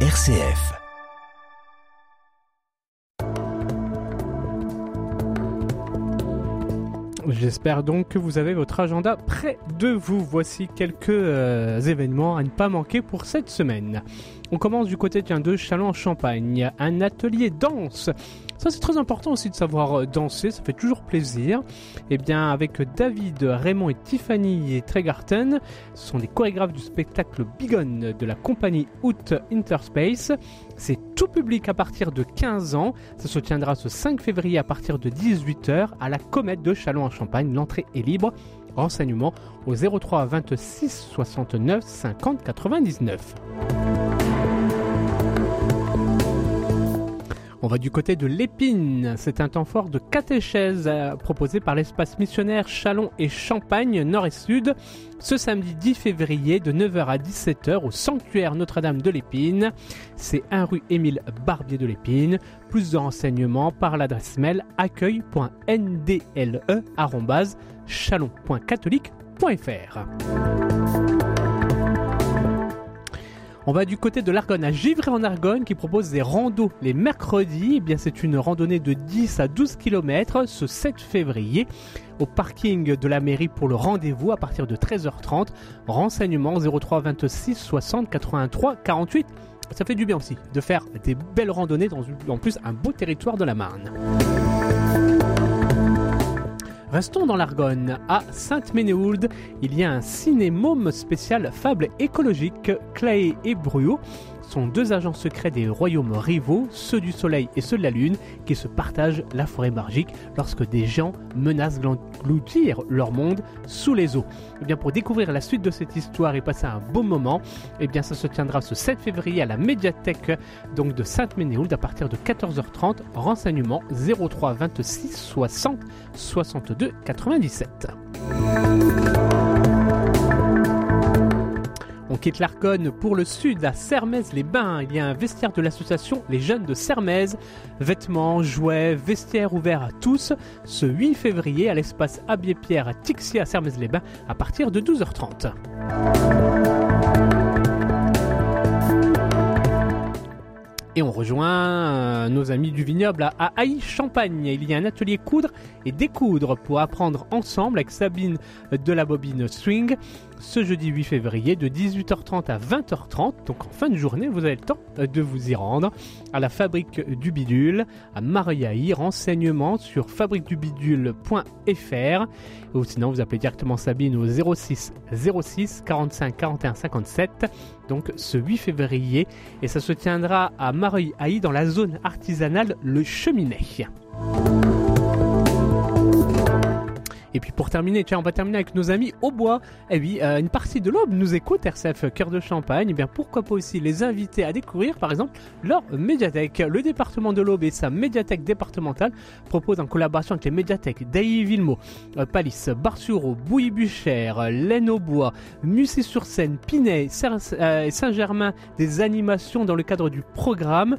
RCF. J'espère donc que vous avez votre agenda près de vous. Voici quelques euh, événements à ne pas manquer pour cette semaine. On commence du côté de Chalon en Champagne, un atelier danse ça, c'est très important aussi de savoir euh, danser, ça fait toujours plaisir. Et eh bien, avec David, Raymond et Tiffany Tregarten, ce sont les chorégraphes du spectacle Bigon de la compagnie Out Interspace. C'est tout public à partir de 15 ans. Ça se tiendra ce 5 février à partir de 18h à la Comète de Chalon en L'entrée est libre. Renseignements au 03 26 69 50 99. On va du côté de l'épine. C'est un temps fort de catéchèse euh, proposé par l'espace missionnaire Chalon et Champagne, nord et sud, ce samedi 10 février de 9h à 17h au sanctuaire Notre-Dame de l'Épine. C'est 1 rue Émile Barbier de l'Épine. Plus de renseignements par l'adresse mail accueil.ndle.chalon.catholique.fr. On va du côté de l'Argonne à Givry en Argonne qui propose des randos les mercredis. Eh bien, c'est une randonnée de 10 à 12 km ce 7 février au parking de la mairie pour le rendez-vous à partir de 13h30. Renseignements 03 26 60 83 48. Ça fait du bien aussi de faire des belles randonnées dans en plus un beau territoire de la Marne. Restons dans l'Argonne. À Sainte-Ménéhould, il y a un cinémome spécial fable écologique, Clay et Bruot sont deux agents secrets des royaumes rivaux, ceux du Soleil et ceux de la Lune, qui se partagent la forêt magique lorsque des gens menacent d'engloutir leur monde sous les eaux. Eh bien pour découvrir la suite de cette histoire et passer un beau moment, eh bien ça se tiendra ce 7 février à la médiathèque donc de Sainte-Ménéhould à partir de 14h30. Renseignements 03 26 60 62 97. On quitte l'Argonne pour le sud, à Sermez-les-Bains. Il y a un vestiaire de l'association Les Jeunes de Sermez. Vêtements, jouets, vestiaires ouverts à tous. Ce 8 février à l'espace Abbé-Pierre à Tixi à Sermez-les-Bains à partir de 12h30. Et on rejoint euh, nos amis du vignoble à Haï Champagne. Il y a un atelier coudre et découdre pour apprendre ensemble avec Sabine de la bobine Swing ce jeudi 8 février de 18h30 à 20h30. Donc en fin de journée, vous avez le temps de vous y rendre à la fabrique du bidule à Mariaï. Renseignements sur fabriquedubidule.fr ou sinon vous appelez directement Sabine au 06 06 45 41 57. Donc ce 8 février et ça se tiendra à Mariaï dans la zone artisanale Le Cheminay. Et puis pour terminer, tiens, on va terminer avec nos amis au bois. Eh oui, euh, une partie de l'aube nous écoute, RCF Cœur de Champagne. Eh bien pourquoi pas aussi les inviter à découvrir, par exemple, leur médiathèque. Le département de l'Aube et sa médiathèque départementale proposent en collaboration avec les médiathèques d'Ailly-Villemot, euh, Palis, Barsureau, Bouilly-Buchère, Laine-au-Bois, Mussy-sur-Seine, Pinet euh, Saint-Germain des animations dans le cadre du programme.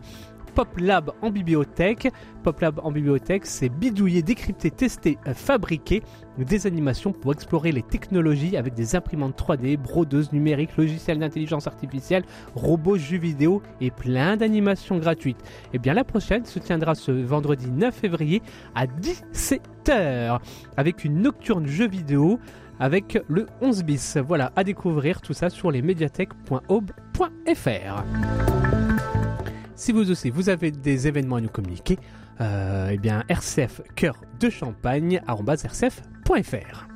Pop Lab en bibliothèque. Pop Lab en bibliothèque, c'est bidouiller, décrypter, tester, euh, fabriquer des animations pour explorer les technologies avec des imprimantes 3D, brodeuses numériques, logiciels d'intelligence artificielle, robots, jeux vidéo et plein d'animations gratuites. Et eh bien la prochaine se tiendra ce vendredi 9 février à 17h avec une nocturne jeux vidéo avec le 11 bis. Voilà, à découvrir tout ça sur les médiathèques.aube.fr. Si vous aussi, vous avez des événements à nous communiquer, euh, eh bien, rcf cœur de champagne, rcf.fr.